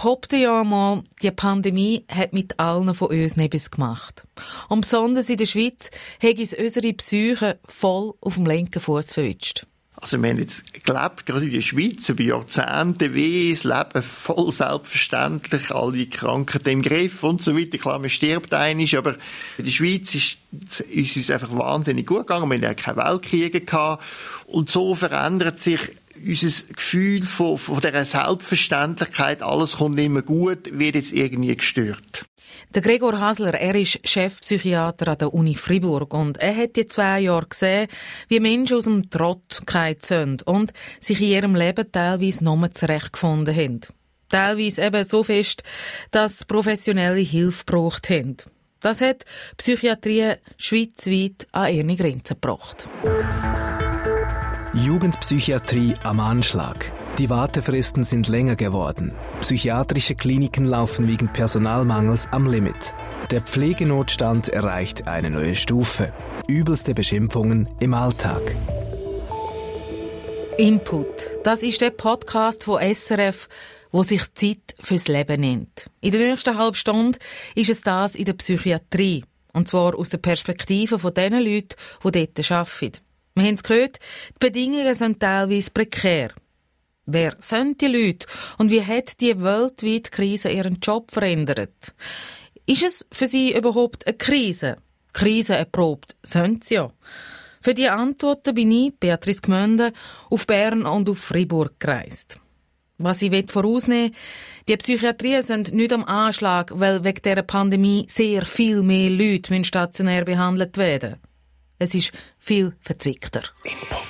behaupte ja mal, die Pandemie hat mit allen von uns etwas gemacht. Und besonders in der Schweiz hat es unsere Psyche voll auf dem linken Fuß verwünscht. Also wir haben jetzt gelebt, gerade in der Schweiz, über Jahrzehnte, wie das Leben voll selbstverständlich, alle Krankheiten im Griff und so weiter. Klar, man stirbt einig, aber in der Schweiz ist, ist uns einfach wahnsinnig gut gegangen. Wir hatten ja keine Weltkriege gehabt. Und so verändert sich unser Gefühl von, von dieser Selbstverständlichkeit, alles kommt immer gut, wird jetzt irgendwie gestört. Der Gregor Hasler, er ist Chefpsychiater an der Uni Fribourg und er hat die zwei Jahre gesehen, wie Menschen aus dem Trott sind und sich in ihrem Leben teilweise nochmal zurechtgefunden haben. Teilweise eben so fest, dass professionelle Hilfe gebraucht haben. Das hat Psychiatrie schweizweit an ihre Grenzen gebracht. Jugendpsychiatrie am Anschlag. Die Wartefristen sind länger geworden. Psychiatrische Kliniken laufen wegen Personalmangels am Limit. Der Pflegenotstand erreicht eine neue Stufe. Übelste Beschimpfungen im Alltag. Input. Das ist der Podcast von SRF, wo sich Zeit fürs Leben nennt. In der nächsten halben Stunde ist es das in der Psychiatrie. Und zwar aus der Perspektive von den Leuten, die dort arbeiten. Wir haben es gehört, die Bedingungen sind teilweise prekär. Wer sind die Leute und wie hat die weltweite Krise ihren Job verändert? Ist es für sie überhaupt eine Krise? Krise erprobt sind sie ja. Für die Antworten bin ich, Beatrice Gmünde, auf Bern und auf Fribourg gereist. Was ich vorausnehmen die Psychiatrien sind nicht am Anschlag, weil wegen dieser Pandemie sehr viel mehr Leute stationär behandelt werden. Es ist viel verzwickter. Input.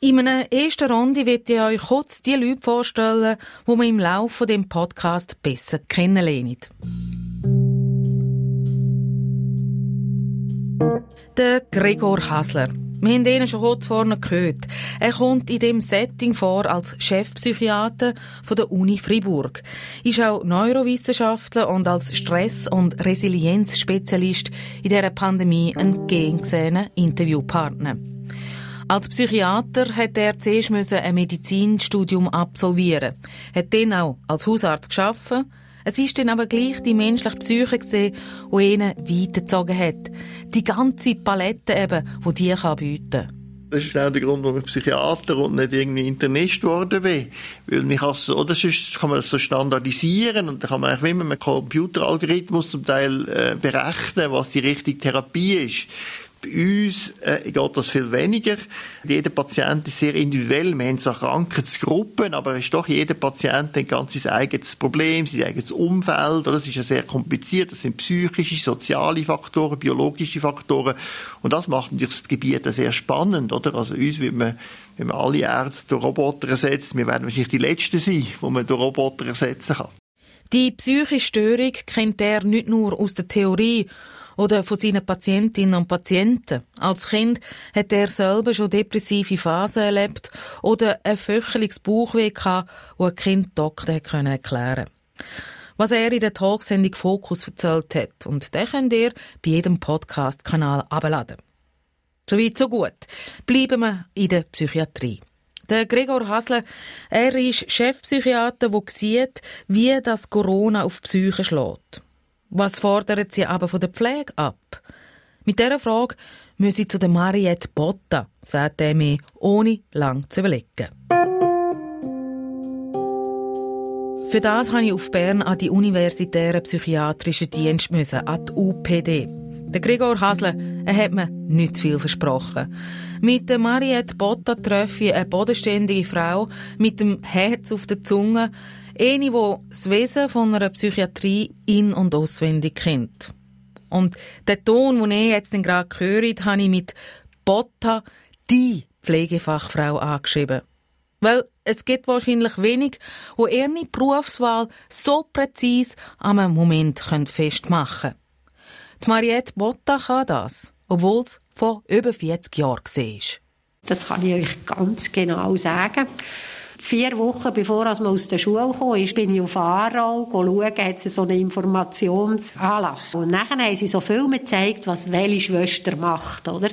In einer ersten Runde wird ich euch kurz die Leute vorstellen, die wir im Laufe des Podcast besser kennenlernen. Der Gregor Hasler. Wir haben ihn schon kurz vorne gehört. Er kommt in dem Setting vor als Chefpsychiater von der Uni Fribourg, ist auch Neurowissenschaftler und als Stress- und Resilienzspezialist in dieser Pandemie ein gern gesehener Interviewpartner. Als Psychiater hat er zuerst ein Medizinstudium absolvieren, hat dann auch als Hausarzt geschaffen. Es ist dann aber gleich die menschliche Psyche gesehen, die ihn weitergezogen hat. Die ganze Palette eben, die die kann bieten. Das ist auch der Grund, warum ich Psychiater und nicht irgendwie Internist geworden bin. Weil mich so, oder sonst kann man das so standardisieren und dann kann man eigentlich wie mit einem Computeralgorithmus zum Teil äh, berechnen, was die richtige Therapie ist. Bei uns äh, geht das viel weniger. Jeder Patient ist sehr individuell. Wir haben zwar Krankheitsgruppen, aber ist doch jeder Patient ein ganz eigenes Problem, sein eigenes Umfeld. Oder? Das ist ja sehr kompliziert. Das sind psychische, soziale Faktoren, biologische Faktoren. Und das macht natürlich das Gebiet sehr spannend. Oder? Also uns wird man wenn man alle Ärzte durch Roboter ersetzt, wir werden wahrscheinlich die Letzten sein, wo man durch Roboter ersetzen kann. Die psychische Störung kennt er nicht nur aus der Theorie, oder von seinen Patientinnen und Patienten. Als Kind hat er selber schon depressive Phasen erlebt oder ein föcheliges Bauchweh gehabt, wo ein Kind Doktor erklären. Was er in der Talksendung Fokus erzählt hat. Und den könnt ihr bei jedem Podcast-Kanal abladen. Soweit, so gut. Bleiben wir in der Psychiatrie. Der Gregor Hasle, er ist Chefpsychiater, der sieht, wie das Corona auf die Psyche schlägt. Was fordern Sie aber von der Pflege ab? Mit dieser Frage müssen Sie zu der Mariette Botta, sagt er mir, ohne lang zu überlegen. Für das habe ich auf Bern an die universitären psychiatrischen Dienst müssen, an die UPD. Der Gregor Hasle, er hat mir nicht zu viel versprochen. Mit der Mariette Botta treffe ich eine bodenständige Frau mit dem Herz auf der Zunge, eine, die das Wesen von einer Psychiatrie in- und auswendig kennt. Und den Ton, den ich jetzt gerade höre, habe ich mit Botta, die Pflegefachfrau, angeschrieben. Weil es gibt wahrscheinlich wenig, wo ihre Berufswahl so präzise am Moment festmachen können. Die Mariette Botta kann das, obwohl es vor über 40 Jahren war. Das kann ich euch ganz genau sagen vier Wochen bevor man aus der Schule kam, bin ich auf Aarau schauen, hat es so einen Informationsanlass. Und nachher haben sie so Filme gezeigt, was welche Schwester macht, oder?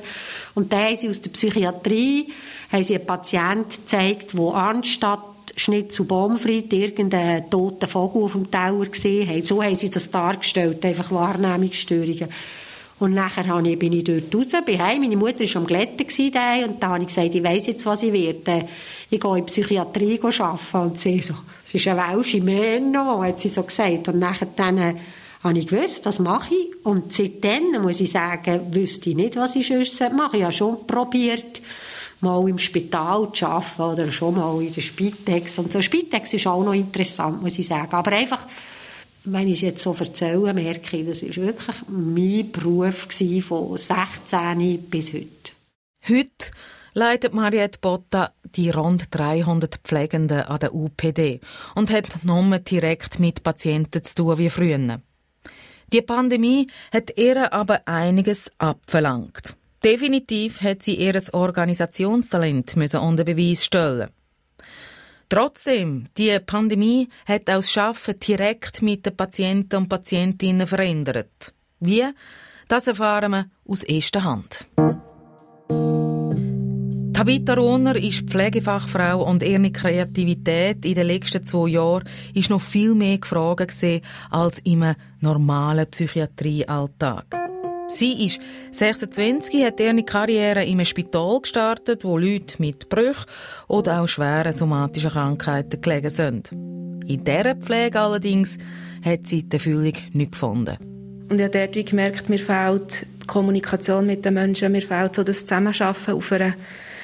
Und dann haben sie aus der Psychiatrie haben sie einen Patienten gezeigt, der anstatt Schnitzel Baumfried irgendeinen toten Vogel auf dem Tower gesehen haben. So haben sie das dargestellt, einfach Wahrnehmungsstörungen. Und nachher bin ich dort raus, bin heim. Meine Mutter war am Glätten und da habe ich gesagt, ich weiss jetzt, was ich werde. Ich gehe in die Psychiatrie arbeiten. Und sie so, es ist eine welsche Männer, hat sie so gesagt. Und nachher dann äh, habe ich gewusst, das mache ich. Und seitdem, muss ich sagen, wüsste ich nicht, was ich sonst mache. Ich habe schon probiert, mal im Spital zu arbeiten oder schon mal in der Spitex. Und so Spitex ist auch noch interessant, muss ich sagen. Aber einfach, wenn ich es jetzt so erzähle, merke ich, das war wirklich mein Beruf von 16 bis heute. Heute leitet Mariette Botta die rund 300 Pflegenden an der UPD und hat nur direkt mit Patienten zu tun wie früher. Die Pandemie hat ihr aber einiges abverlangt. Definitiv hat sie ihr Organisationstalent müssen unter Beweis stellen. Trotzdem, die Pandemie hat auch das Arbeiten direkt mit den Patienten und Patientinnen verändert. Wie? Das erfahren wir aus erster Hand. Tabitha Rohner ist Pflegefachfrau und ihre Kreativität in den letzten zwei Jahren ist noch viel mehr gefragt als im normalen Psychiatriealltag. Sie ist 26, hat ihre Karriere einem Spital gestartet, wo Leute mit Brüchen oder auch schweren somatischen Krankheiten gelegen sind. In dieser Pflege allerdings hat sie die Erfüllung nicht gefunden. Und ich habe dort gemerkt, mir fehlt die Kommunikation mit den Menschen, mir fehlt so das Zusammenarbeiten auf einer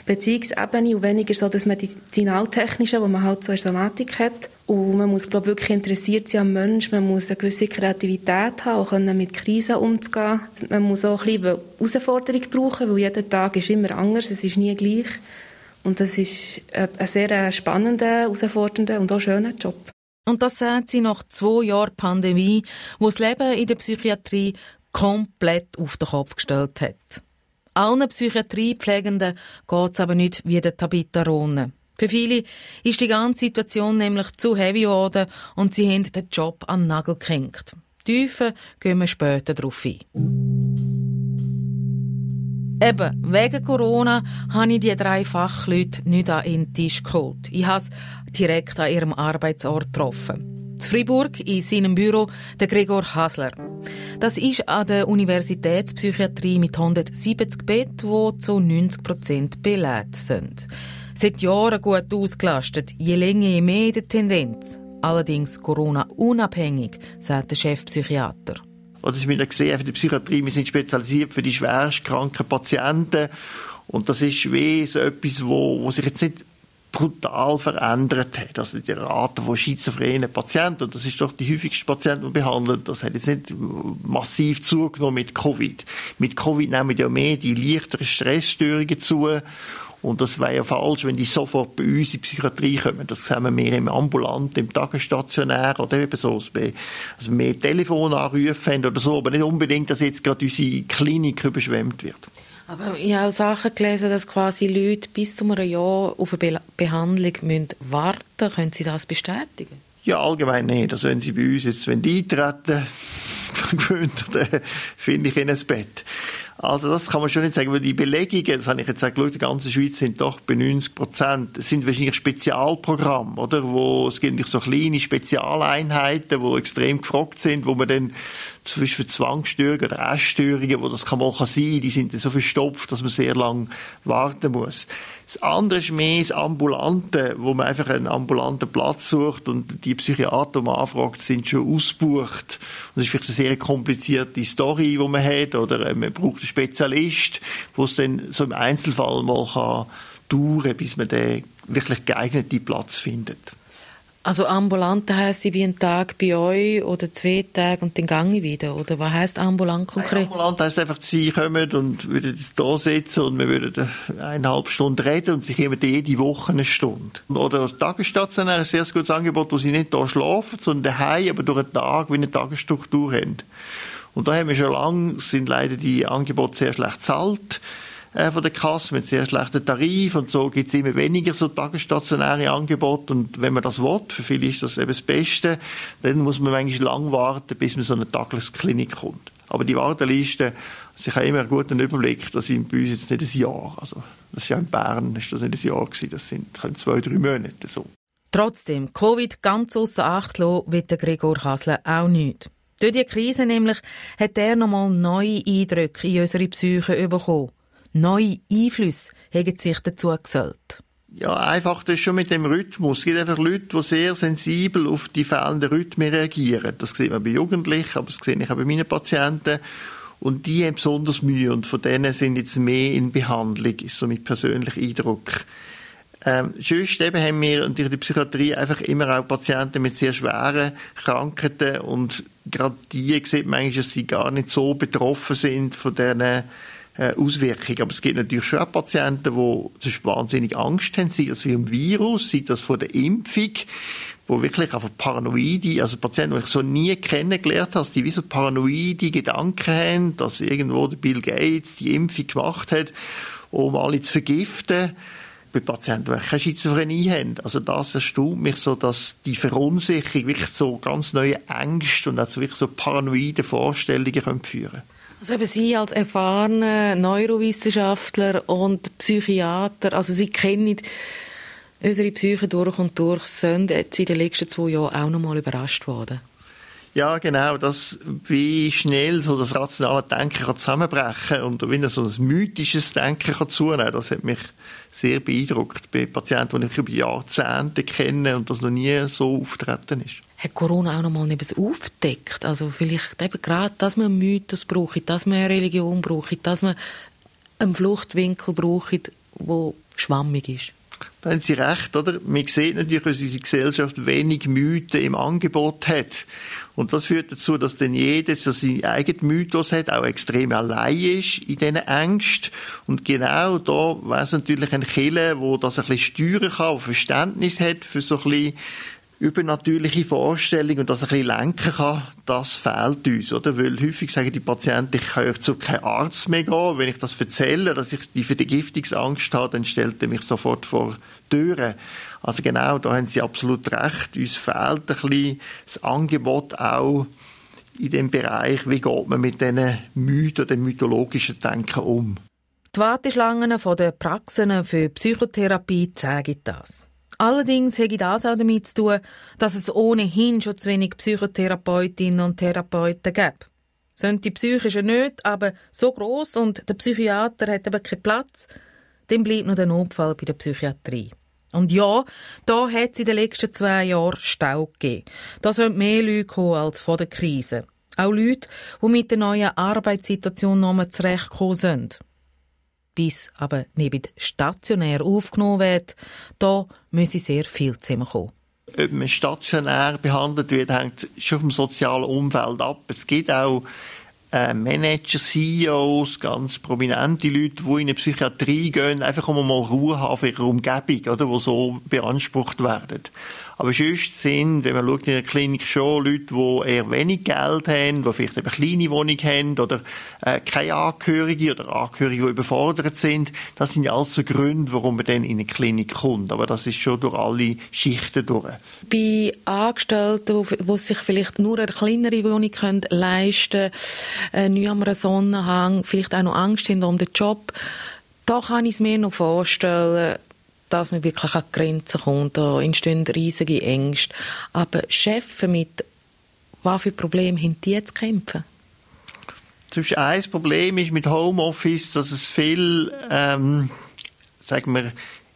Beziehungsebene und weniger so das Medizinaltechnische, was man halt so in Somatik hat. Und man muss, glaube wirklich interessiert sein am Menschen. Man muss eine gewisse Kreativität haben, können mit Krisen umzugehen. Man muss auch ein bisschen Herausforderung brauchen, weil jeder Tag ist immer anders, es ist nie gleich. Und das ist ein sehr spannender, herausfordernder und auch schöner Job. Und das sagt sie nach zwei Jahren Pandemie, wo das Leben in der Psychiatrie komplett auf den Kopf gestellt hat. Allen Psychiatriepflegenden geht es aber nicht wie der Tabitha Rohne. Für viele ist die ganze Situation nämlich zu heavy geworden und sie haben den Job an den Nagel gehängt. Tiefer gehen wir später darauf ein. Eben, wegen Corona habe ich die drei Fachleute nicht an den Tisch geholt. Ich habe sie direkt an ihrem Arbeitsort getroffen. In Fribourg in seinem Büro der Gregor Hasler. Das ist an der Universitätspsychiatrie mit 170 Betten, die zu 90 Prozent belegt sind. Seit Jahren gut ausgelastet, je länger, je mehr die Tendenz. Allerdings Corona-unabhängig, sagt der Chefpsychiater. Oder Sie haben gesehen, für die Psychiatrie, wir sind spezialisiert für die schwerst kranken Patienten. Und das ist wie so etwas, wo, wo sich jetzt nicht brutal verändert hat. Also die Rate von schizophrenen Patienten, und das ist doch die häufigste Patienten, die behandelt, das hat jetzt nicht massiv zugenommen mit Covid. Mit Covid nehmen ja mehr die leichteren Stressstörungen zu. Und das wäre ja falsch, wenn die sofort bei uns in die Psychiatrie kommen. Das sehen wir im Ambulanten, im Tagesstationär oder eben so, also mehr Telefonanrufe haben oder so, aber nicht unbedingt, dass jetzt gerade unsere Klinik überschwemmt wird. Aber ich habe auch Sachen gelesen, dass quasi Leute bis zu einem Jahr auf eine Be Behandlung warten müssen. Können Sie das bestätigen? Ja, allgemein nicht. Also wenn Sie bei uns jetzt wenn die eintreten, dann finde ich in ein Bett. Also das kann man schon nicht sagen, weil die Belegungen, das habe ich jetzt gesagt, in der ganzen Schweiz sind doch bei 90 Prozent, sind wahrscheinlich Spezialprogramme, oder? Wo, es gibt so kleine Spezialeinheiten, die extrem gefragt sind, wo man dann zum Beispiel für Zwangsstörungen oder Essstörungen, wo das kann mal sein, die sind dann so verstopft, dass man sehr lange warten muss. Das andere ist mehr das Ambulante, wo man einfach einen ambulanten Platz sucht und die Psychiater, die man anfragt, sind schon ausgebucht. Das ist vielleicht eine sehr komplizierte Story, die man hat, oder äh, man braucht einen Spezialist, wo es dann so im Einzelfall mal kann dauern, bis man den wirklich geeigneten Platz findet. Also ambulant heisst, ich bin einen Tag bei euch oder zwei Tage und dann gehe ich wieder? Oder was heisst ambulant konkret? Nein, ambulant heisst einfach, Sie kommen und würden da sitzen und wir würden eineinhalb Stunden reden und Sie kommen jede Woche eine Stunde. Oder Tagesstationär ist ein sehr gutes Angebot, wo Sie nicht da schlafen, sondern daheim, aber durch einen Tag wie eine Tagesstruktur haben. Und da haben wir schon lange, sind leider die Angebote sehr schlecht zahlt äh, von der Kasse mit sehr schlechten Tarif und so gibt es immer weniger so tagesstationäre Angebote und wenn man das will, für viele ist das eben das Beste, dann muss man manchmal lang warten, bis man so eine Tagesklinik kommt. Aber die Warteliste, also ich habe immer einen guten Überblick, das sind bei uns jetzt nicht ein Jahr. Also, das ist ja in Bern, ist das nicht ein Jahr gewesen, das sind zwei, drei Monate so. Trotzdem, Covid ganz außer Acht lassen, wird der Gregor Hasler auch nicht. Durch die Krise nämlich hat er nochmal neue Eindrücke in unsere Psyche bekommen. Neue Einflüsse haben sich dazu gesellt. Ja, einfach das schon mit dem Rhythmus. Es gibt einfach Leute, die sehr sensibel auf die fehlenden Rhythmen reagieren. Das sieht man bei Jugendlichen, aber das sehe ich auch bei meinen Patienten. Und die haben besonders Mühe und von denen sind jetzt mehr in Behandlung, ist so mein persönlicher Eindruck. Ähm, sonst eben haben wir in der Psychiatrie einfach immer auch Patienten mit sehr schweren Krankheiten und gerade die sieht man eigentlich, dass sie gar nicht so betroffen sind von diesen Auswirkungen. Aber es gibt natürlich schon auch Patienten, die wahnsinnig Angst haben, sei das wie im Virus, sei das vor der Impfung, wo wirklich einfach paranoide, also Patienten, die ich so nie kennengelernt habe, die wie so paranoide Gedanken haben, dass irgendwo der Bill Gates die Impfung gemacht hat, um alle zu vergiften bei Patienten, die keine Schizophrenie haben. Also das erstaunt mich so, dass die Verunsicherung wirklich so ganz neue Ängste und also wirklich so paranoide Vorstellungen können führen also eben Sie als erfahrener Neurowissenschaftler und Psychiater, also Sie kennen unsere Psyche durch und durch, sind jetzt in den letzten zwei Jahren auch noch mal überrascht worden. Ja, genau, das, wie schnell so das rationale Denken kann zusammenbrechen und wie so ein mythisches Denken kann zunehmen, das hat mich sehr beeindruckt bei Patienten, die ich über Jahrzehnte kenne und das noch nie so auftreten ist. Hat Corona auch noch mal etwas aufgedeckt? Also vielleicht eben gerade, dass man Mythos braucht, dass man eine Religion braucht, dass man einen Fluchtwinkel braucht, der schwammig ist. Da haben Sie recht, oder? Man sieht natürlich, dass unsere Gesellschaft wenig Mythen im Angebot hat. Und das führt dazu, dass dann jeder so seinen eigenen Mythos hat, auch extrem allein ist in diesen Ängsten. Und genau da wäre es natürlich ein Killer, wo das ein bisschen steuern kann, der Verständnis hat für so ein bisschen übernatürliche Vorstellung und das ein bisschen lenken kann, das fehlt uns, oder? Weil häufig sagen die Patienten, ich kann zu keinem Arzt mehr gehen. Wenn ich das erzähle, dass ich die Vergiftungsangst habe, dann stellt er mich sofort vor Türen. Also genau, da haben Sie absolut recht. Uns fehlt ein bisschen das Angebot auch in dem Bereich, wie geht man mit diesen Mythen, dem mythologischen Denken um. Die Warteschlangen den Praxen für Psychotherapie zeigen das. Allerdings hätte das auch damit zu tun, dass es ohnehin schon zu wenig Psychotherapeutinnen und Therapeuten gibt. Sind die psychischen nicht aber so groß und der Psychiater hat aber keinen Platz, dann bleibt nur der Notfall bei der Psychiatrie. Und ja, da hat es in den letzten zwei Jahren Stau gegeben. Da sind mehr Leute gekommen als vor der Krise. Auch Leute, die mit der neuen Arbeitssituation noch zurechtgekommen sind bis aber nicht stationär aufgenommen wird, da müsse sehr viel zusammenkommen. Ob man stationär behandelt wird, hängt schon vom sozialen Umfeld ab. Es gibt auch äh, Manager, CEOs, ganz prominente Leute, die in eine Psychiatrie gehen, einfach um mal Ruhe haben für ihre Umgebung, oder, wo so beansprucht werden. Aber sonst sind, wenn man schaut in der Klinik schon Leute, die eher wenig Geld haben, die vielleicht eine kleine Wohnung haben oder äh, keine Angehörige oder Angehörige, die überfordert sind. Das sind ja alles so Gründe, warum man dann in eine Klinik kommt. Aber das ist schon durch alle Schichten durch. Bei Angestellten, die sich vielleicht nur eine kleinere Wohnung können leisten können, äh, am Sonnenhang, vielleicht auch noch Angst haben um den Job, da kann ich es mir noch vorstellen, dass man wirklich an die Grenzen kommt. Da entstehen riesige Ängste. Aber Chefs mit was für Probleme haben die zu kämpfen? Zum ein Problem ist mit Homeoffice, dass es viel, ähm, sagen wir,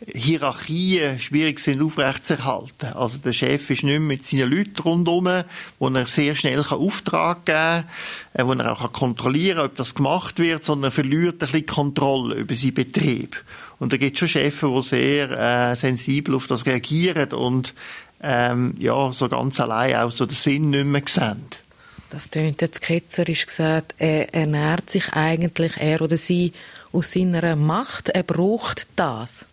Hierarchien schwierig sind aufrechtzuerhalten. Also der Chef ist nicht mehr mit seinen Leuten rundherum, wo er sehr schnell Auftrag geben kann, äh, wo er auch kontrollieren kann, ob das gemacht wird, sondern er verliert ein bisschen Kontrolle über seinen Betrieb. Und da gibt es schon Chefs, die sehr äh, sensibel auf das reagieren und ähm, ja, so ganz allein auch so den Sinn nicht mehr sehen. Das klingt jetzt ketzerisch gesagt. Er ernährt sich eigentlich, er oder sie, aus seiner Macht. Er braucht das.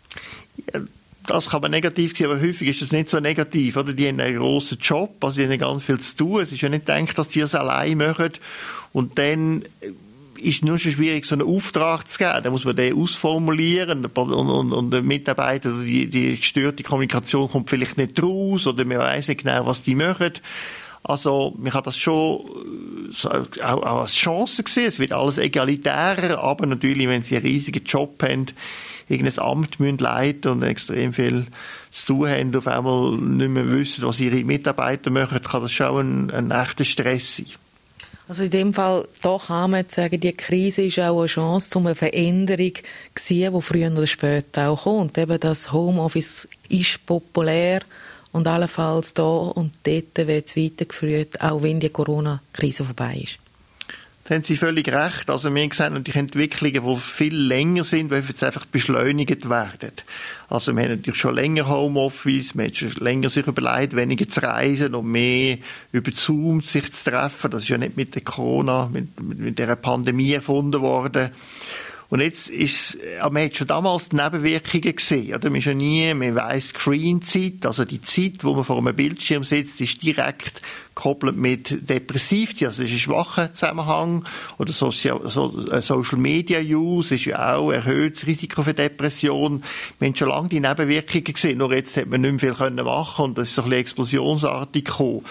Ja, das kann man negativ sehen, aber häufig ist das nicht so negativ, oder? Die haben einen grossen Job, also die haben ganz viel zu tun. Es ist ja nicht gedacht, dass sie es allein machen. Und dann ist nur schon schwierig, so einen Auftrag zu geben. Da muss man den ausformulieren und, und, und der Mitarbeiter, die, die gestörte Kommunikation kommt vielleicht nicht raus oder man weiß nicht genau, was die machen. Also, man kann das schon auch, auch als Chance gesehen. Es wird alles egalitärer, aber natürlich, wenn sie einen riesigen Job haben, irgendein Amt müssen leiten und extrem viel zu tun haben, auf einmal nicht mehr wissen, was ihre Mitarbeiter machen, kann das schon ein, ein echter Stress sein. Also in dem Fall, da kann man sagen, die Krise ist auch eine Chance, um eine Veränderung zu sehen, die früher oder später auch kommt. Eben das Homeoffice ist populär und allenfalls da und dort wird es weitergeführt, auch wenn die Corona-Krise vorbei ist. Da haben Sie völlig recht. Also wir sehen natürlich Entwicklungen, die viel länger sind, die jetzt einfach beschleunigt werden. Also wir haben natürlich schon länger Homeoffice, man hat schon länger sich überlegt, weniger zu reisen und mehr über Zoom sich zu treffen. Das ist ja nicht mit der Corona, mit, mit, mit der Pandemie erfunden worden. Und jetzt ist, man hat schon damals die Nebenwirkungen gesehen, oder? Man ist ja nie, man weiss, Screenzeit, also die Zeit, wo man vor einem Bildschirm sitzt, ist direkt gekoppelt mit Depressivzeit, also es ist ein schwacher Zusammenhang, oder äh, Social Media Use ist ja auch erhöhtes Risiko für Depression. Wir haben schon lange die Nebenwirkungen gesehen, nur jetzt hat man nicht mehr viel machen und das ist so ein bisschen explosionsartig gekommen.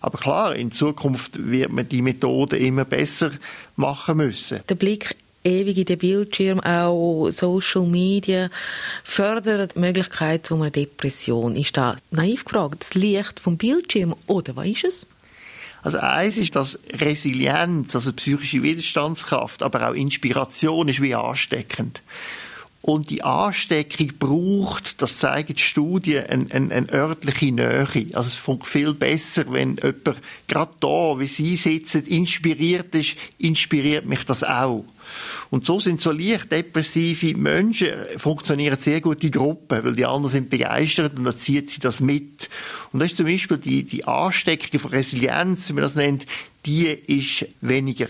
Aber klar, in Zukunft wird man die Methode immer besser machen müssen. Der Blick ewig in den Bildschirm, auch Social Media, fördern die Möglichkeit zu einer Depression. Ist da naiv gefragt, das Licht vom Bildschirm oder was ist es? Also eins ist, dass Resilienz, also psychische Widerstandskraft, aber auch Inspiration ist wie ansteckend. Und die Ansteckung braucht, das zeigen die Studien, eine, eine, eine örtliche Nähe. Also es funktioniert viel besser, wenn jemand gerade da, wie Sie sitzen, inspiriert ist, inspiriert mich das auch. Und so sind so leicht depressive Menschen, funktionieren sehr gut in Gruppen, weil die anderen sind begeistert und dann zieht sie das mit. Und das ist zum Beispiel die, die Ansteckung von Resilienz, wie man das nennt, die ist weniger.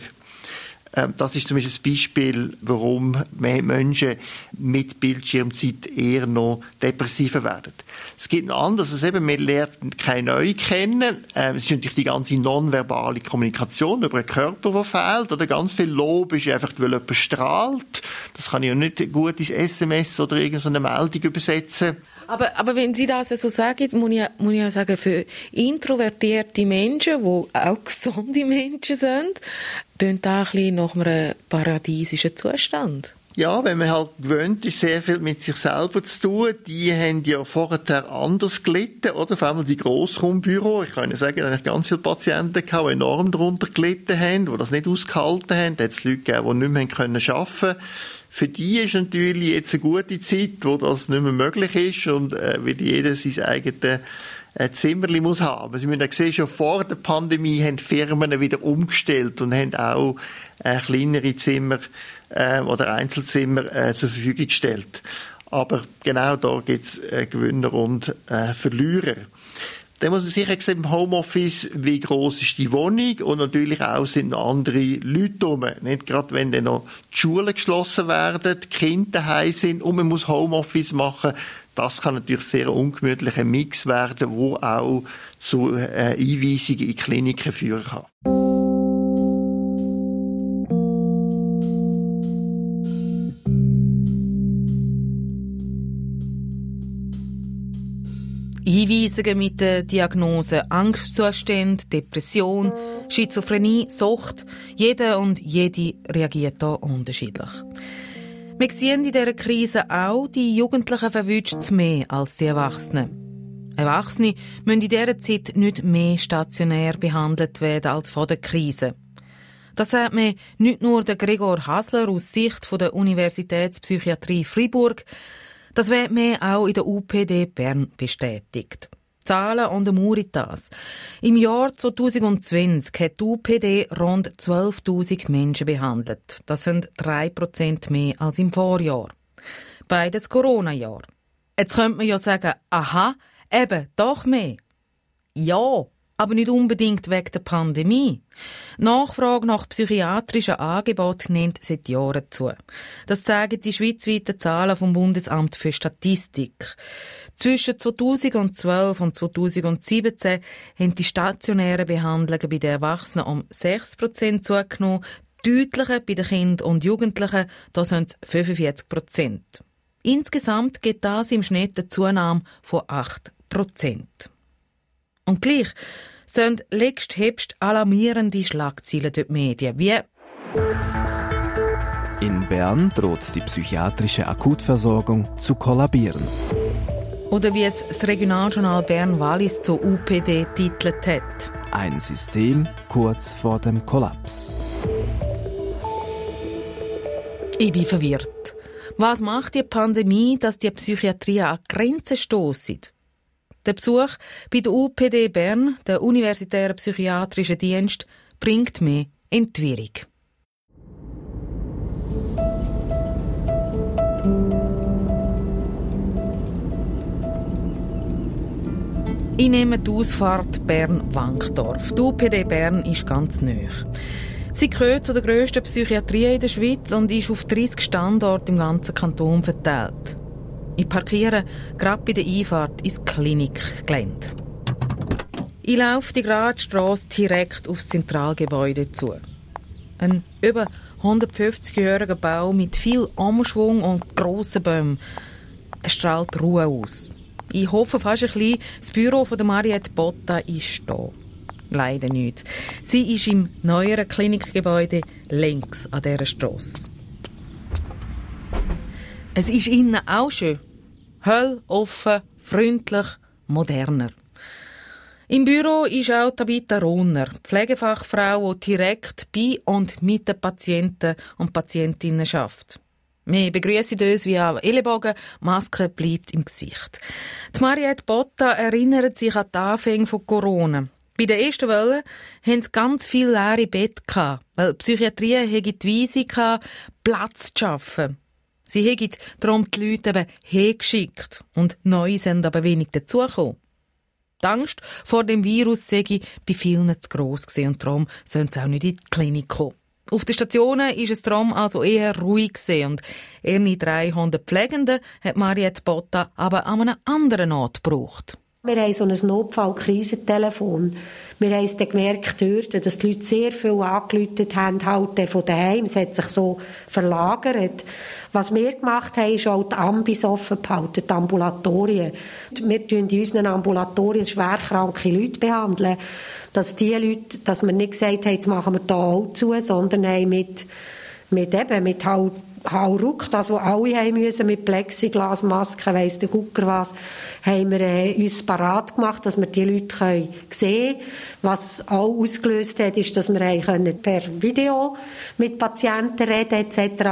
Ähm, das ist zum Beispiel ein Beispiel, warum Menschen mit Bildschirmzeit eher noch depressiver werden. Es gibt noch anderes, also eben, man lernt keine neue kennen. Ähm, es ist natürlich die ganze nonverbale Kommunikation über den Körper, der fehlt. Oder ganz viel Lob ist einfach, weil jemand strahlt. Das kann ich ja nicht gut ins SMS oder irgendeine Meldung übersetzen. Aber, aber wenn Sie das so sagen, muss ich, muss ich auch sagen, für introvertierte Menschen, die auch gesunde Menschen sind, klingt das ein bisschen nach einem paradiesischen Zustand. Ja, wenn man halt gewöhnt ist, sehr viel mit sich selber zu tun, die haben ja vorher anders gelitten, oder? Vor allem die Grossraumbüro. Ich kann Ihnen sagen, da habe ich ganz viele Patienten gehabt, die enorm darunter gelitten haben, die das nicht ausgehalten haben. Da hat es Leute gegeben, die nicht mehr arbeiten können. Für die ist natürlich jetzt eine gute Zeit, wo das nicht mehr möglich ist und äh, weil jeder sein eigenes äh, Zimmerli muss haben. Sie müssen ja sehen, schon vor der Pandemie haben Firmen wieder umgestellt und haben auch äh, kleinere Zimmer äh, oder Einzelzimmer äh, zur Verfügung gestellt. Aber genau da gibt es äh, Gewinner und äh, Verlierer. Dann muss man sicher sehen, im Homeoffice, wie groß ist die Wohnung und natürlich auch sind noch andere Leute rum. Nicht gerade wenn dann noch die Schulen geschlossen werden, die Kinder daheim sind und man muss Homeoffice machen. Das kann natürlich sehr ungemütlicher Mix werden, wo auch zu äh, Einweisungen in Kliniken führen kann. Einweisungen mit der Diagnose Angstzustände, Depression, Schizophrenie, Sucht. Jeder und jede reagiert da unterschiedlich. Wir sehen in dieser Krise auch, die Jugendlichen verwünscht es mehr als die Erwachsenen. Erwachsene müssen in dieser Zeit nicht mehr stationär behandelt werden als vor der Krise. Das sagt mir nicht nur der Gregor Hasler aus Sicht der Universitätspsychiatrie Fribourg, das wird mir auch in der UPD Bern bestätigt. Zahlen der Muritas. Im Jahr 2020 hat die UPD rund 12.000 Menschen behandelt. Das sind 3% mehr als im Vorjahr. Beides Corona-Jahr. Jetzt könnte man ja sagen, aha, eben, doch mehr. Ja, aber nicht unbedingt wegen der Pandemie. Nachfrage nach psychiatrischen Angeboten nimmt seit Jahren zu. Das zeigen die schweizweiten Zahlen vom Bundesamt für Statistik. Zwischen 2012 und 2017 haben die stationären Behandlungen bei den Erwachsenen um 6% zugenommen, deutlicher bei den Kindern und Jugendlichen, da sind es 45%. Insgesamt geht das im Schnitt eine Zunahme von 8%. Und gleich sind legst hebst alarmierende Schlagzeilen durch die Medien, wie in Bern droht die psychiatrische Akutversorgung zu kollabieren. Oder wie es das Regionaljournal Bern-Wallis zur UPD titelt hat. Ein System kurz vor dem Kollaps. Ich bin verwirrt. Was macht die Pandemie, dass die Psychiatrie an Grenzen stößt? Der Besuch bei der UPD Bern, der Universitären Psychiatrischen Dienst, bringt mir Entwirrung. Ich nehme die Ausfahrt Bern-Wankdorf. Die UPD Bern ist ganz neu. Sie gehört zu der grössten Psychiatrie in der Schweiz und ist auf 30 Standorte im ganzen Kanton verteilt. Ich parkiere gerade bei der Einfahrt ins Klinikgelände. Ich laufe die Gradstrasse direkt aufs Zentralgebäude zu. Ein über 150-jähriger Baum mit viel Umschwung und grossen Bäumen. Er strahlt Ruhe aus. Ich hoffe fast ein bisschen, das Büro von der Mariette Botta ist da. Leider nicht. Sie ist im neueren Klinikgebäude links an dieser Strasse. Es ist innen auch schön. Hell, offen, freundlich, moderner. Im Büro ist auch Tabitha Rohner, Pflegefachfrau, die direkt bei und mit den Patienten und Patientinnen schafft. Wir begrüßen uns via Ellenbogen, Maske bleibt im Gesicht. Die Mariette Botta erinnert sich an die Anfänge von Corona. Bei der ersten Welle hatten sie ganz viele leere Betten, weil die Psychiatrie die Weise Platz zu schaffen. Sie hätten darum die Leute eben hergeschickt und neu sind aber wenig dazugekommen. Die Angst vor dem Virus sei bei vielen zu gross und darum sollen sie auch nicht in die Klinik kommen. Auf den Stationen ist es darum also eher ruhig und ihre 300 Pflegenden hat Mariette Botta aber an einem anderen Ort gebraucht. Wir haben so ein Notfall-Krisentelefon. Wir haben es dann gemerkt dass die Leute sehr viel angeläutet haben, halt von daheim. Es hat sich so verlagert. Was wir gemacht haben, ist auch die Ambis offen behalten, die Ambulatorien. Wir tun in unseren Ambulatorien schwerkranke Leute behandeln. Dass die Leute, dass wir nicht gesagt haben, jetzt machen wir da auch zu, sondern mit, mit eben, mit halt Hauruck, das, was alle haben müssen, mit Plexiglasmasken, weiss der Gucker was, haben wir äh, uns parat gemacht, dass wir die Leute können sehen können. Was auch ausgelöst hat, ist, dass wir können per Video mit Patienten reden etc.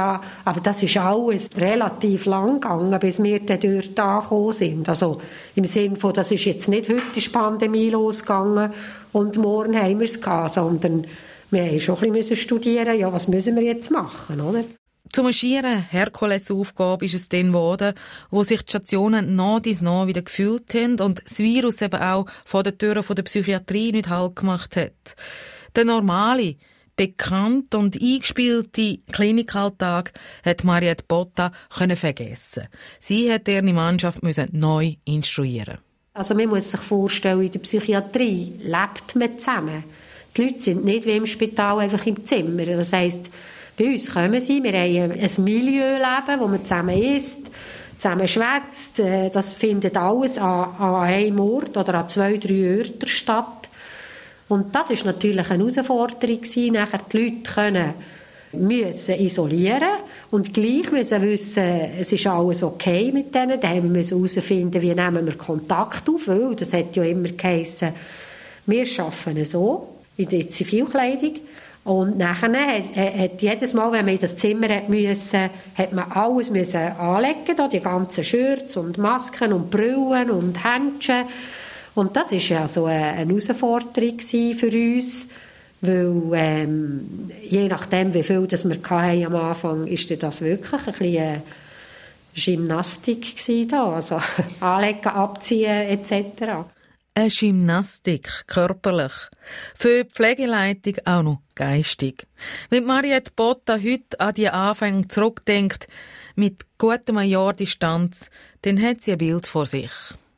Aber das ist alles relativ lang gegangen, bis wir dort angekommen sind. Also im Sinne von, das ist jetzt nicht heute die Pandemie losgegangen und morgen haben wir es gehabt, sondern wir haben schon ein bisschen studieren ja, was müssen wir jetzt machen, oder? Zum schieren Herkulesaufgabe ist es dann geworden, wo sich die Stationen nach dies nach wieder gefühlt haben und das Virus eben auch vor den Türen der Psychiatrie nicht Halt gemacht hat. Der normale, bekannt und eingespielte Klinikalltag hat Mariette Botta können vergessen. Sie hat ihre Mannschaft müssen neu instruieren. Also man muss sich vorstellen, in der Psychiatrie lebt man zusammen. Die Leute sind nicht wie im Spital einfach im Zimmer. Das heisst, bei uns kommen sie, wir haben ein Milieuleben, wo man zusammen isst, zusammen schwätzt. Äh, das findet alles an, an einem Ort oder an zwei, drei Orten statt. Und das ist natürlich eine Herausforderung gewesen, nachher die Leute können müssen isolieren und gleich müssen wissen, es ist alles okay mit denen. Dann müssen wir herausfinden, wie nehmen wir Kontakt auf, das hat ja immer geheissen, wir arbeiten so, in der Zivilkleidung, und nachher hat, jedes Mal, wenn man in das Zimmer hat müssen, hat man alles müssen anlegen, da, die ganzen Shirts und Masken und Brillen und Händchen. Und das ist ja so eine, Herausforderung für uns, weil ähm, je nachdem, wie viel das wir hatten am Anfang, ist das wirklich ein bisschen Gymnastik da, also anlegen, abziehen etc eine Gymnastik, körperlich. Für die Pflegeleitung auch noch geistig. Wenn Mariette Botta heute an die Anfänge zurückdenkt, mit gutem Jahr Distanz, dann hat sie ein Bild vor sich.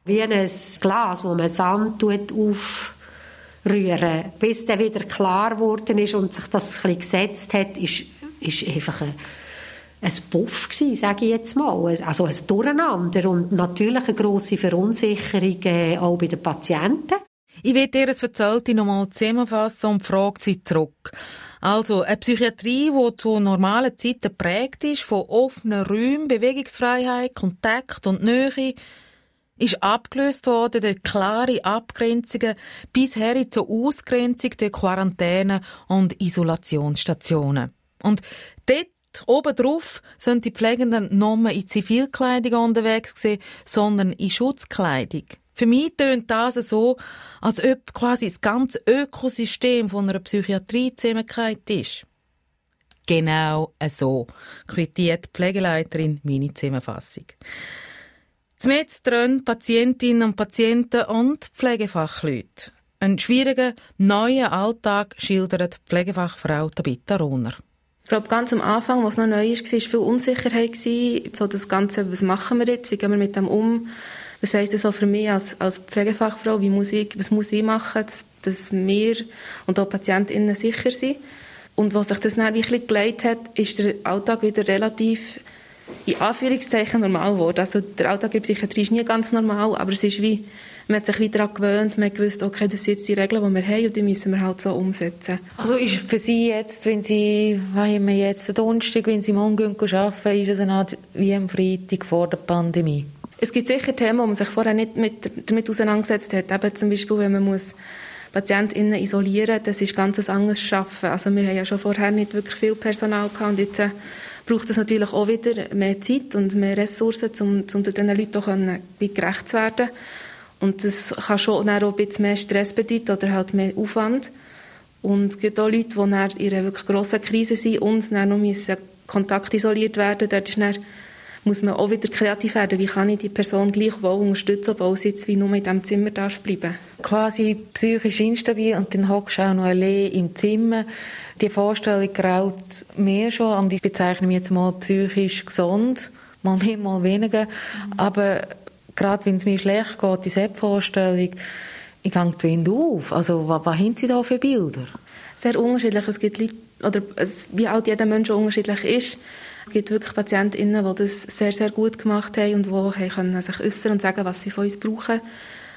Wie ein Glas, wo man Sand aufrühren, bis der wieder klar geworden ist und sich das ein bisschen gesetzt hat, ist, ist einfach ein ein Puff gewesen, sage ich jetzt mal. Also ein Durcheinander und natürlich eine grosse Verunsicherung äh, auch bei den Patienten. Ich will dir das Erzählte nochmal zusammenfassen und frage sie zurück. Also, eine Psychiatrie, die zu normalen Zeiten geprägt ist, von offenen Räumen, Bewegungsfreiheit, Kontakt und Nähe, ist abgelöst worden durch klare Abgrenzungen bis her zur Ausgrenzung der Quarantäne und Isolationsstationen. Und dort Obendrauf sind die Pflegenden nicht mehr in Zivilkleidung unterwegs gewesen, sondern in Schutzkleidung. Für mich tönt das so, als ob quasi das ganze Ökosystem von einer Psychiatrie zusammengekehrt ist. Genau so quittiert die Pflegeleiterin meine Zusammenfassung. Zumindest drin Patientinnen und Patienten und Pflegefachleute. Ein schwieriger, neuer Alltag schildert Pflegefachfrau Tabitha Rohner. Ich glaube, ganz am Anfang, was noch neu war, war viel Unsicherheit. So das Ganze, was machen wir jetzt, wie gehen wir mit dem um? Was heisst das auch für mich als, als Pflegefachfrau? Wie muss ich, was muss ich machen, dass, dass wir und auch PatientInnen sicher sind? Und was sich das dann wirklich geleitet hat, ist der Alltag wieder relativ in Anführungszeichen normal geworden. Also der Alltag in der Psychiatrie ist nie ganz normal, aber es ist wie, man hat sich wieder daran gewöhnt, man hat gewusst, okay, das sind jetzt die Regeln, die wir haben und die müssen wir halt so umsetzen. Also ist für Sie jetzt, wenn Sie, haben wir jetzt, Donnerstag, wenn Sie morgen arbeiten, ist es eine Art wie am Freitag vor der Pandemie? Es gibt sicher Themen, wo man sich vorher nicht mit, damit auseinandergesetzt hat. Eben zum Beispiel, wenn man muss PatientInnen isolieren, das ist ganz anderes Arbeiten. Also wir haben ja schon vorher nicht wirklich viel Personal gehabt und jetzt äh, braucht es natürlich auch wieder mehr Zeit und mehr Ressourcen, um, um diesen Leuten auch können, gerecht zu werden. Und das kann schon auch ein bisschen mehr Stress bedeuten oder halt mehr Aufwand. Und es gibt auch Leute, die in einer wirklich grossen Krise sind und dann noch müssen kontaktisoliert werden. Dort ist dann muss man auch wieder kreativ werden. Wie kann ich die Person gleichwohl unterstützen, obwohl sie jetzt wie nur in diesem Zimmer darf bleiben Quasi psychisch instabil und dann hockst du auch noch allein im Zimmer. Die Vorstellung graut mir schon und ich bezeichne mich jetzt mal psychisch gesund, mal mehr, mal weniger. Aber gerade wenn es mir schlecht geht, diese Vorstellung, ich gehe die Wände auf. Also was, was haben Sie da für Bilder? Sehr unterschiedlich. Es gibt Leute, oder es, wie alt jeder Mensch unterschiedlich ist. Es gibt wirklich PatientInnen, die das sehr, sehr gut gemacht haben und die können sich äußern und sagen, was sie von uns brauchen.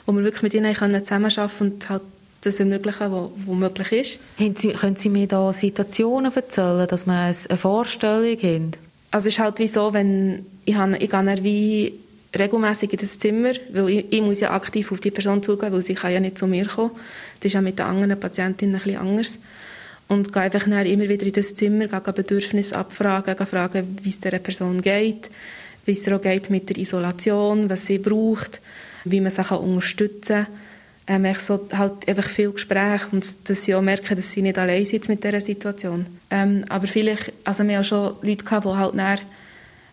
Wo wir wirklich mit ihnen können zusammenarbeiten und halt das ermöglichen, was, möglich ist. Haben sie, können Sie mir da Situationen erzählen, dass wir eine Vorstellung haben? Also es ist halt wie so, wenn ich, habe, ich gehe wie regelmäßig in das Zimmer, weil ich, ich, muss ja aktiv auf die Person zugehen, weil sie kann ja nicht zu mir kommen. Das ist ja mit den anderen Patientinnen ein bisschen anders und gehe einfach immer wieder in das Zimmer, gehe Bedürfnisse abfragen, gehe fragen, wie es der Person geht, wie es ihr auch geht mit der Isolation, was sie braucht, wie man sie unterstützen kann. Ähm, ich so halt einfach viel Gespräche und dass sie auch merken, dass sie nicht allein sind mit dieser Situation. Ähm, aber vielleicht, also wir haben auch schon Leute gehabt, die halt näher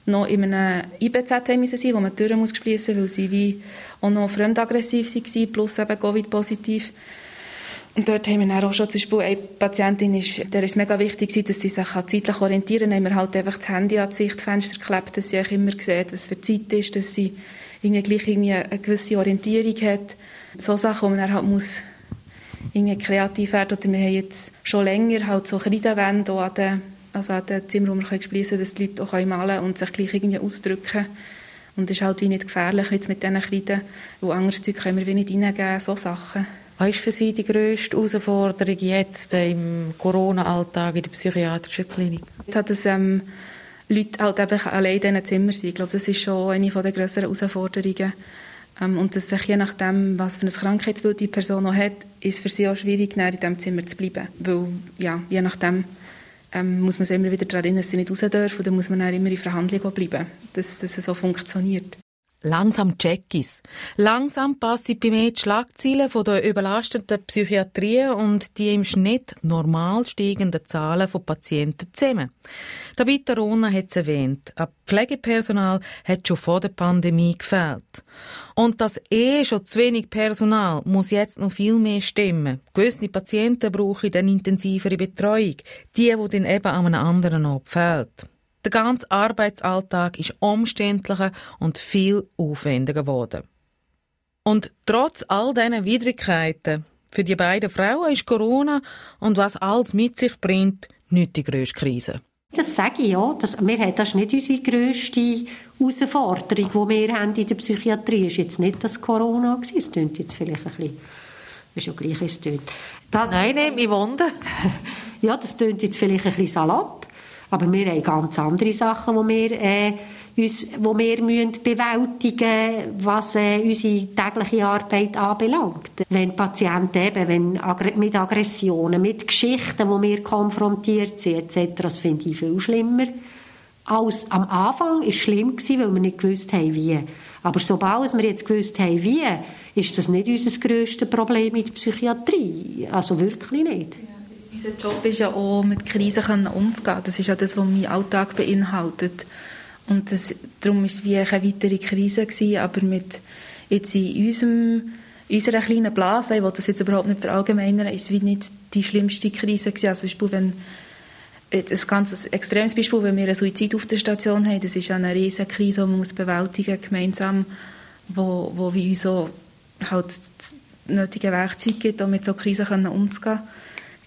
noch in einem IBZ sein wo man die Türen muss schliessen, weil sie wie auch noch fremdaggressiv waren, plus eben Covid-positiv. Und dort haben wir auch schon zum Beispiel eine Patientin, ist, der ist mega wichtig dass sie sich zeitlich orientieren kann. Haben wir halt einfach das Handy an das Sichtfenster geklebt, dass sie auch immer sieht, was für Zeit ist, dass sie irgendwie gleich irgendwie eine gewisse Orientierung hat. So Sachen, wo man halt muss irgendwie kreativ werden. Oder wir haben jetzt schon länger halt so Kreidenwände an den, also an den Zimmer, wo wir spliessen dass die Leute auch malen können und sich gleich irgendwie ausdrücken Und das ist halt wie nicht gefährlich jetzt mit diesen Kreiden, wo anderes Zeug können wir wie nicht reingeben, so Sachen. Was ist für Sie die grösste Herausforderung jetzt im Corona-Alltag in der psychiatrischen Klinik? Dass ähm, Leute halt eben allein in diesen Zimmern sind. Ich glaube, das ist schon eine der grösseren Herausforderungen. Ähm, und dass sich je nachdem, was für ein Krankheitsbild die Person noch hat, ist für sie auch schwierig, in diesem Zimmer zu bleiben. Weil, ja, je nachdem ähm, muss man sich immer wieder daran erinnern, dass sie nicht raus dürfen. Und dann muss man dann immer in Verhandlungen bleiben, dass, dass es so funktioniert. Langsam check ich's. Langsam passe ich bei mir die Schlagzeilen der überlasteten Psychiatrie und die im Schnitt normal steigenden Zahlen von Patienten zusammen. David Rona hat es erwähnt. Ein Pflegepersonal hat schon vor der Pandemie gefehlt. Und das eh schon zu wenig Personal muss jetzt noch viel mehr stimmen. Gewisse Patienten brauchen dann intensivere Betreuung. Die, die dann eben an einem anderen Ort fehlt. Der ganze Arbeitsalltag ist umständlicher und viel aufwendiger geworden. Und trotz all diesen Widrigkeiten, für die beiden Frauen ist Corona und was alles mit sich bringt, nicht die grösste Krise. Das sage ich ja. Das, wir das ist nicht unsere grösste Herausforderung, die wir haben in der Psychiatrie. Das ist jetzt nicht das Corona gewesen. Es klingt jetzt vielleicht ein bisschen ist ja gleich, wie es tönt. Nein, nein, ich wundern. ja, das tönt jetzt vielleicht ein bisschen salopp, aber wir haben ganz andere Sachen, die wir, äh, uns, wo wir müssen bewältigen müssen, was äh, unsere tägliche Arbeit anbelangt. Wenn Patienten eben wenn, mit Aggressionen, mit Geschichten, wo wir konfrontiert sind, etc., das finde ich viel schlimmer. Als am Anfang war es schlimm, weil wir nicht gewusst haben, wie. Aber sobald wir jetzt gewusst haben, wie, ist das nicht unser grösstes Problem in der Psychiatrie. Also wirklich nicht. Ja, unser Job ist ja auch, mit Krisen umzugehen. Das ist ja das, was mein Alltag beinhaltet. Und das, darum war es wie eine weitere Krise gewesen, aber mit jetzt in unserem, unserer kleinen Blase, ich will das jetzt überhaupt nicht verallgemeinern, ist es wie nicht die schlimmste Krise gewesen. Also Beispiel, wenn ein ganz extremes Beispiel, wenn wir einen Suizid auf der Station haben, das ist eine riesige Krise, die man muss bewältigen gemeinsam, wo, wo wir uns so halt das nötige Werkzeug gibt, um mit so Krisen umzugehen.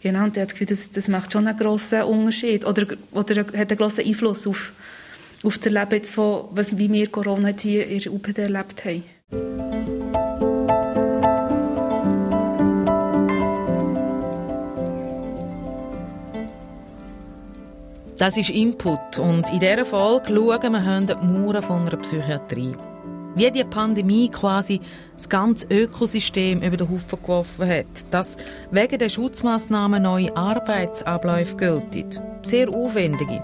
Genau, und ich habe das Gefühl, das, das macht schon einen grossen Unterschied. Oder, oder hat einen grossen Einfluss auf, auf das Erleben jetzt von, was, wie wir Corona hier in der UPD erlebt haben. Das ist Input. Und in dieser Folge schauen wir die Mauern einer Psychiatrie wie die Pandemie quasi das ganze Ökosystem über den Haufen geworfen hat, dass wegen der Schutzmaßnahmen neue Arbeitsabläufe gelten. Sehr aufwendige.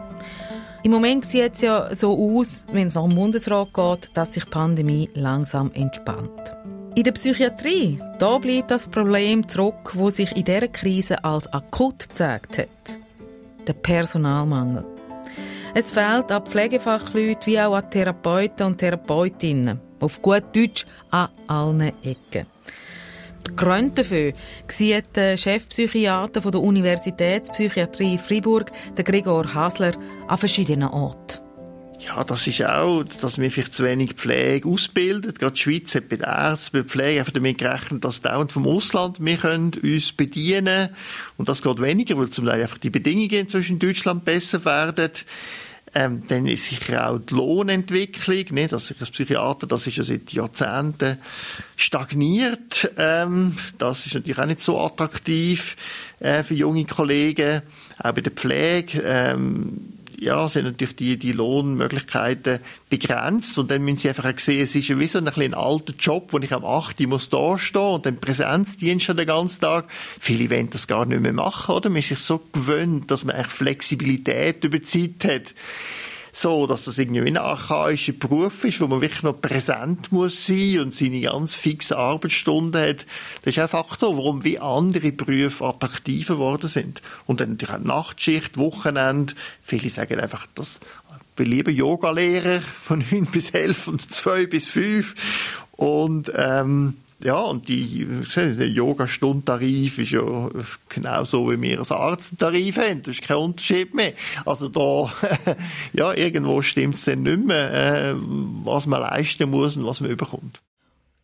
Im Moment sieht es ja so aus, wenn es nach dem Bundesrat geht, dass sich die Pandemie langsam entspannt. In der Psychiatrie, da bleibt das Problem zurück, wo sich in dieser Krise als akut gezeigt hat. Der Personalmangel. Es fehlt an Pflegefachleuten wie auch an Therapeuten und Therapeutinnen. Auf gut Deutsch an allen Ecken. Die Gründe dafür sieht der Chefpsychiater von der Universitätspsychiatrie Freiburg, der Gregor Hasler, an verschiedenen Orten. Ja, das ist auch, dass wir vielleicht zu wenig Pflege ausbilden. Gerade die Schweiz hat bei den Ärzten, bei der Pflege einfach damit gerechnet, dass dauernd vom Ausland wir können uns bedienen Und das geht weniger, weil zum Teil einfach die Bedingungen zwischen Deutschland besser werden. Ähm, dann ist sicher auch die Lohnentwicklung, ne, dass sich als Psychiater, das ist ja seit Jahrzehnten stagniert. Ähm, das ist natürlich auch nicht so attraktiv äh, für junge Kollegen. Auch bei der Pflege. Ähm, ja, sind natürlich die, die Lohnmöglichkeiten begrenzt und dann müssen sie einfach sehen, es ist ja wie so ein, ein alter Job, wo ich am 8 Uhr muss da stehen und dann Präsenzdienst schon den ganzen Tag. Viele wollen das gar nicht mehr machen, oder? Man ist sich so gewöhnt, dass man echt Flexibilität über Zeit hat so, dass das irgendwie ein archaischer Beruf ist, wo man wirklich noch präsent muss sein und seine ganz fixe Arbeitsstunden hat. Das ist ein Faktor, warum wie andere Berufe attraktiver geworden sind. Und dann natürlich auch Nachtschicht, Wochenende. Viele sagen einfach, dass beliebe Yoga-Lehrer von 9 bis 11 und 2 bis 5. Und ähm, ja, und die, der Yoga-Stundentarif ist ja genauso, wie wir als Arzttarif haben. Das ist kein Unterschied mehr. Also da, ja, irgendwo stimmt es dann nicht mehr, äh, was man leisten muss und was man überkommt.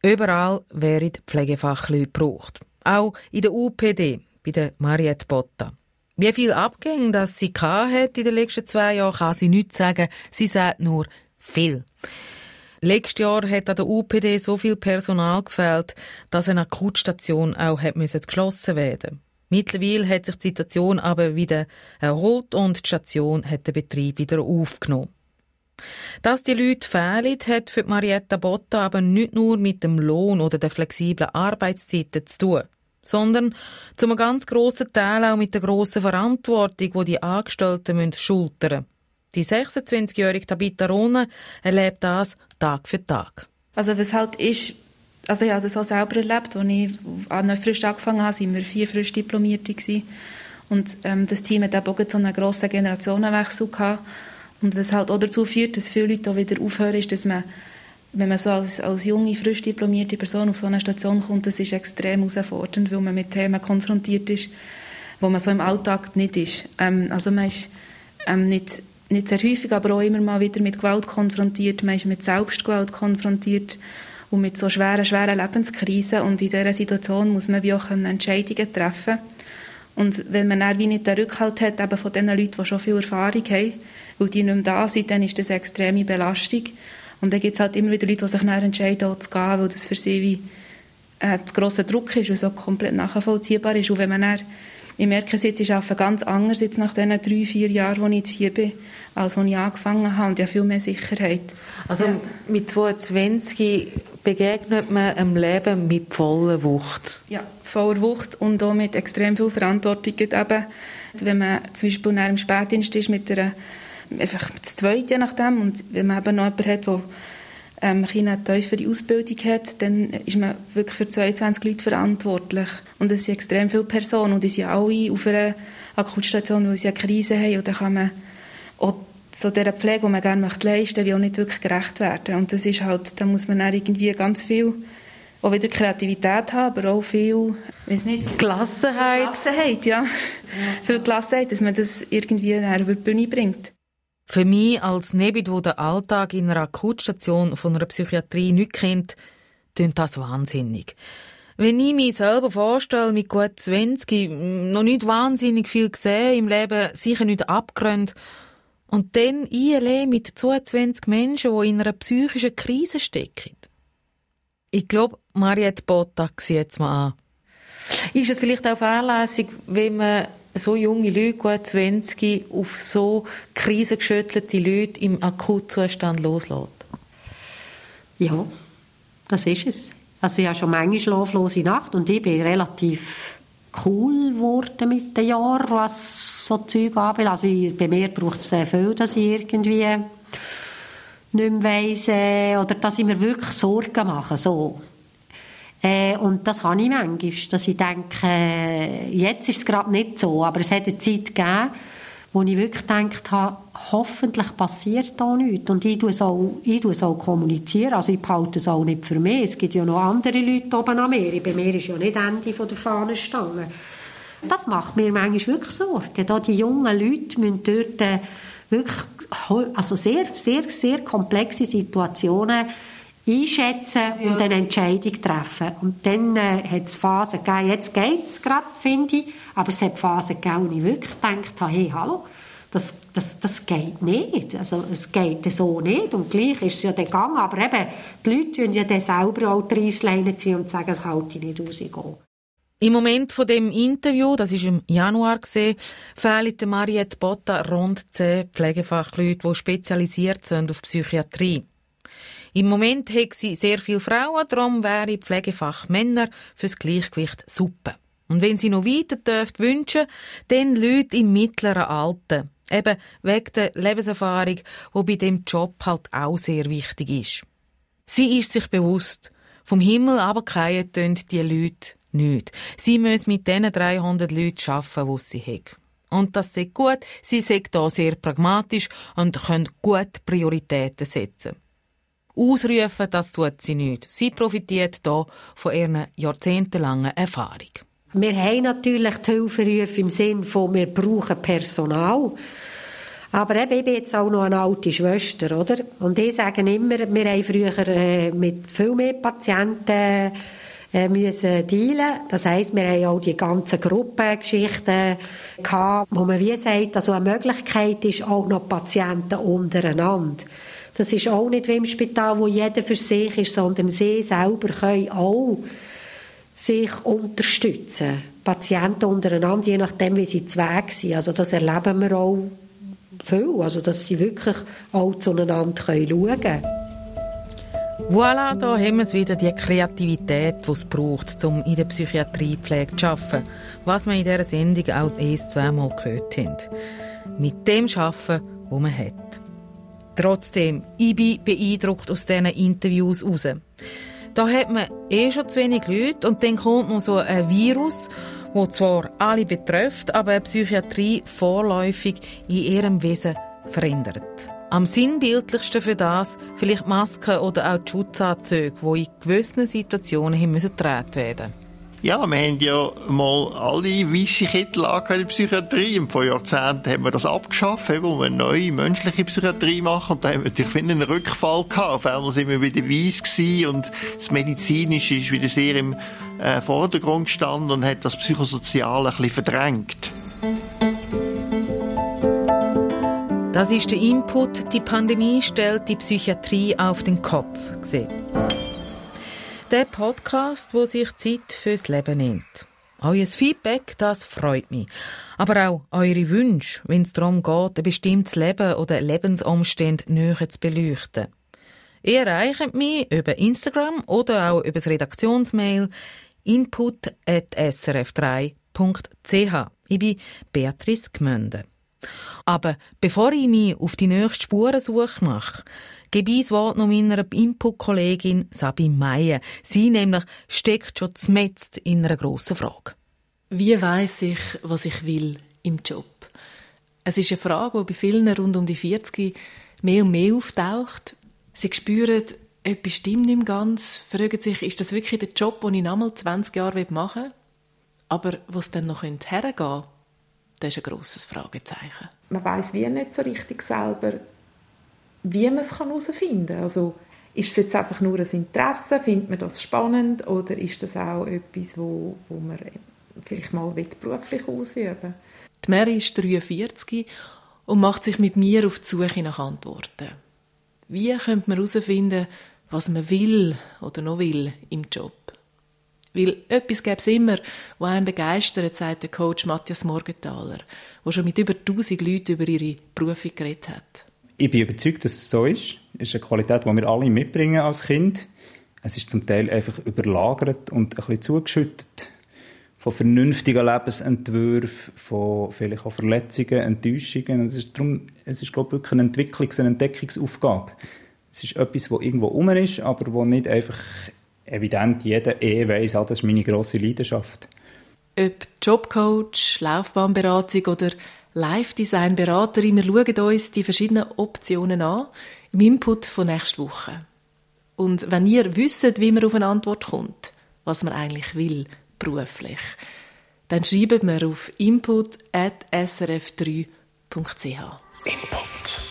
Überall werden Pflegefachleute gebraucht. Auch in der UPD, bei der Mariette Botta. Wie viel Abgänge das sie hat in den letzten zwei Jahren, kann sie nicht sagen. Sie sagt nur viel. Letztes Jahr hat an der UPD so viel Personal gefehlt, dass eine Akutstation auch geschlossen werden. Mittlerweile hat sich die Situation aber wieder erholt und die Station hat den Betrieb wieder aufgenommen. Dass die Leute fehlen, hat für Marietta Botta aber nicht nur mit dem Lohn oder der flexiblen Arbeitszeiten zu tun, sondern zum ganz grossen Teil auch mit der grossen Verantwortung, die die Angestellten schultern müssen. Die 26-jährige Tabitha Rone erlebt das Tag für Tag. Also was halt ist, also ich habe das auch selber erlebt, als ich an frisch angefangen habe, waren wir vier frisch Diplomierte gewesen. und ähm, das Team hat auch so einen grossen Generationenwechsel gehabt und was halt auch dazu führt, dass viele Leute wieder aufhören, ist, dass man wenn man so als, als junge, frisch diplomierte Person auf so eine Station kommt, das ist extrem herausfordernd, weil man mit Themen konfrontiert ist, wo man so im Alltag nicht ist. Ähm, also man ist ähm, nicht nicht sehr häufig, aber auch immer mal wieder mit Gewalt konfrontiert, man ist mit Selbstgewalt konfrontiert und mit so schweren, schweren Lebenskrisen. Und in dieser Situation muss man wie auch Entscheidungen treffen. Und wenn man dann wie nicht den Rückhalt hat eben von den Leuten, die schon viel Erfahrung haben, weil die nicht mehr da sind, dann ist das eine extreme Belastung. Und dann gibt es halt immer wieder Leute, die sich dann entscheiden, auch zu gehen, weil das für sie wie äh, zu grosser Druck ist und so komplett nachvollziehbar ist. Und wenn man dann, ich merke es jetzt, ich arbeite ganz anders jetzt nach diesen drei, vier Jahren, wo ich jetzt hier bin, als als ich angefangen habe und ja viel mehr Sicherheit. Also ja. mit 22 begegnet man einem Leben mit voller Wucht. Ja, voller Wucht und auch mit extrem viel Verantwortung. Eben, wenn man zum Beispiel nach einem Spätdienst ist mit einer, einfach das Zweite nachdem und wenn man eben noch jemanden hat, der ähm, eine tiefere Ausbildung hat, dann ist man wirklich für 22 Leute verantwortlich. Und es sind extrem viele Personen und die sind alle auf einer Akutstation, weil sie eine Krise haben und dann kann man auch so dieser Pflege, die man gerne möchte leisten möchte, auch nicht wirklich gerecht werden. Und das ist halt, da muss man dann irgendwie ganz viel auch wieder Kreativität haben, aber auch viel, weiß nicht, Gelassenheit. Gelassenheit, ja. ja. Viel Gelassenheit, dass man das irgendwie über die Bühne bringt. Für mich als Nebit, wo der Alltag in einer Akutstation von einer Psychiatrie nicht kennt, klingt das wahnsinnig. Wenn ich mich selber vorstelle, mit gut 20, noch nicht wahnsinnig viel gesehen im Leben, sicher nicht abgerannt, und dann ILE mit 22 Menschen, die in einer psychischen Krise stecken. Ich glaube, Mariette Botta sieht es mal an. Ist es vielleicht auch fahrlässig, wenn man so junge Leute, gut 20, auf so krisengeschüttelte Leute im Akutzustand loslässt? Ja, das ist es. Also ich habe schon manchmal schlaflose Nacht und ich bin relativ cool geworden mit den Jahren, was so Zeug anbelangt. Also bei mir braucht es sehr viel, dass ich irgendwie nicht mehr weiss, äh, oder dass ich mir wirklich Sorgen mache, so. Äh, und das habe ich manchmal, dass ich denke, jetzt ist es gerade nicht so, aber es hat eine Zeit gegeben, wo ich wirklich gedacht habe, hoffentlich passiert da nichts. Und ich tue es auch, auch kommunizieren, also ich behalte es auch nicht für mich. Es gibt ja noch andere Leute oben an mir. Bei mir ist ja nicht Ende von der Fahnenstange. Das macht mir manchmal wirklich Sorgen. Da die jungen Leute müssen dort äh, wirklich also sehr, sehr, sehr komplexe Situationen einschätzen ja. und eine Entscheidung treffen. Und dann äh, hat es Phasen gegeben, jetzt geht es gerade, finde ich, aber es hat Phasen gegeben, wo ich wirklich gedacht habe, hey, hallo, das, das, das geht nicht. Also, es geht so nicht. Und gleich ist es ja dann gegangen. Aber eben, die Leute wollen ja dann selber auch die Reissleine ziehen und sagen, es halte ich nicht raus. Im Moment von dem Interview, das ist im Januar gesehen, fehlen Mariette Botta rund zehn Pflegefachleute, die spezialisiert sind auf Psychiatrie. Im Moment hat sie sehr viele Frauen, darum wäre Pflegefach Männer fürs Gleichgewicht super. Und wenn sie noch weiter dürft wünschen, dann Leute im mittleren Alter. Eben wegen der Lebenserfahrung, die bei dem Job halt auch sehr wichtig ist. Sie ist sich bewusst, vom Himmel aber tun die Leute nicht. Sie müssen mit diesen 300 Leuten arbeiten, die sie haben. Und das ist gut. Sie sind da sehr pragmatisch und können gut Prioritäten setzen. Ausrufen, das tut sie nicht. Sie profitiert hier von ihrer jahrzehntelangen Erfahrung. Wir haben natürlich die Hilferufe im Sinne von, wir brauchen Personal. Aber eben, ich bin jetzt auch noch eine alte Schwester, oder? Und ich sage immer, wir haben früher äh, mit viel mehr Patienten äh, müssen dealen. Das heisst, wir haben auch die ganzen Gruppengeschichten gehabt, wo man wie sagt, also eine Möglichkeit ist auch noch Patienten untereinander. Das ist auch nicht wie im Spital, wo jeder für sich ist, sondern sie selber können auch sich unterstützen. Patienten untereinander, je nachdem, wie sie zweig sind. Also das erleben wir auch viel, also dass sie wirklich auch zueinander schauen können. Voilà, da haben wir wieder, die Kreativität, die es braucht, um in der Psychiatriepflege zu arbeiten. Was wir in dieser Sendung auch erst zweimal gehört haben. Mit dem arbeiten, was man hat. Trotzdem, ich bin beeindruckt aus diesen Interviews raus. Da hat man eh schon zu wenig Leute und dann kommt noch so ein Virus, wo zwar alle betrifft, aber die Psychiatrie vorläufig in ihrem Wesen verändert. Am sinnbildlichsten für das vielleicht Masken oder auch die Schutzanzüge, die in gewissen Situationen müssen getragen werden ja, wir haben ja mal alle weisse Kittel in der Psychiatrie und vor Jahrzehnten haben wir das abgeschafft, wo wir eine neue menschliche Psychiatrie machen und da haben wir natürlich einen Rückfall gehabt. Auf einmal sind wir wieder weiss und das Medizinische ist wieder sehr im äh, Vordergrund gestanden und hat das Psychosoziale ein bisschen verdrängt. Das ist der Input. Die Pandemie stellt die Psychiatrie auf den Kopf. Gesehen. Der Podcast, wo sich Zeit fürs Leben nimmt. Euer Feedback, das freut mich. Aber auch eure Wünsche, wenn es darum geht, ein bestimmtes Leben oder Lebensumstände näher zu beleuchten. Ihr erreicht mich über Instagram oder auch über das Redaktionsmail input.srf3.ch. Ich bin Beatrice Gmünde. Aber bevor ich mich auf die nächste Spurensuche mache, gebe ich das Wort noch meiner Input-Kollegin Sabine Meyer. Sie nämlich steckt schon zmetzt in einer grossen Frage. Wie weiß ich, was ich will im Job? Es ist eine Frage, die bei vielen rund um die 40 mehr und mehr auftaucht. Sie spüren, etwas stimmt nicht ganz, fragen sich, ist das wirklich der Job, den ich nochmal 20 Jahre machen will? Aber was dann noch hergehen könnte, das ist ein grosses Fragezeichen. Man weiß wie nicht so richtig selber, wie man es herausfinden kann. Also, ist es jetzt einfach nur ein Interesse, findet man das spannend oder ist das auch etwas, wo, wo man vielleicht mal beruflich ausüben will? Die Mary ist 43 und macht sich mit mir auf die Suche nach Antworten. Wie könnte man herausfinden, was man will oder noch will im Job? Weil etwas gäbe es immer, was einen begeistert, sagt der Coach Matthias Morgenthaler, der schon mit über 1000 Leuten über ihre Berufung geredet hat. Ich bin überzeugt, dass es so ist. Es ist eine Qualität, die wir alle mitbringen als Kind. Es ist zum Teil einfach überlagert und ein bisschen zugeschüttet von vernünftigen Lebensentwürfen, von vielleicht auch Verletzungen, Enttäuschungen. Es ist darum, es ist, glaube ich, wirklich eine Entwicklungs- und Entdeckungsaufgabe. Es ist etwas, das irgendwo rum ist, aber wo nicht einfach evident jeder eh weiss, ah, das ist meine grosse Leidenschaft. Ob Jobcoach, Laufbahnberatung oder Live-Design-Beraterin, wir schauen uns die verschiedenen Optionen an im Input von nächster Woche. Und wenn ihr wisst, wie man auf eine Antwort kommt, was man eigentlich will, beruflich, dann schreibt mir auf input.srf3.ch. Input.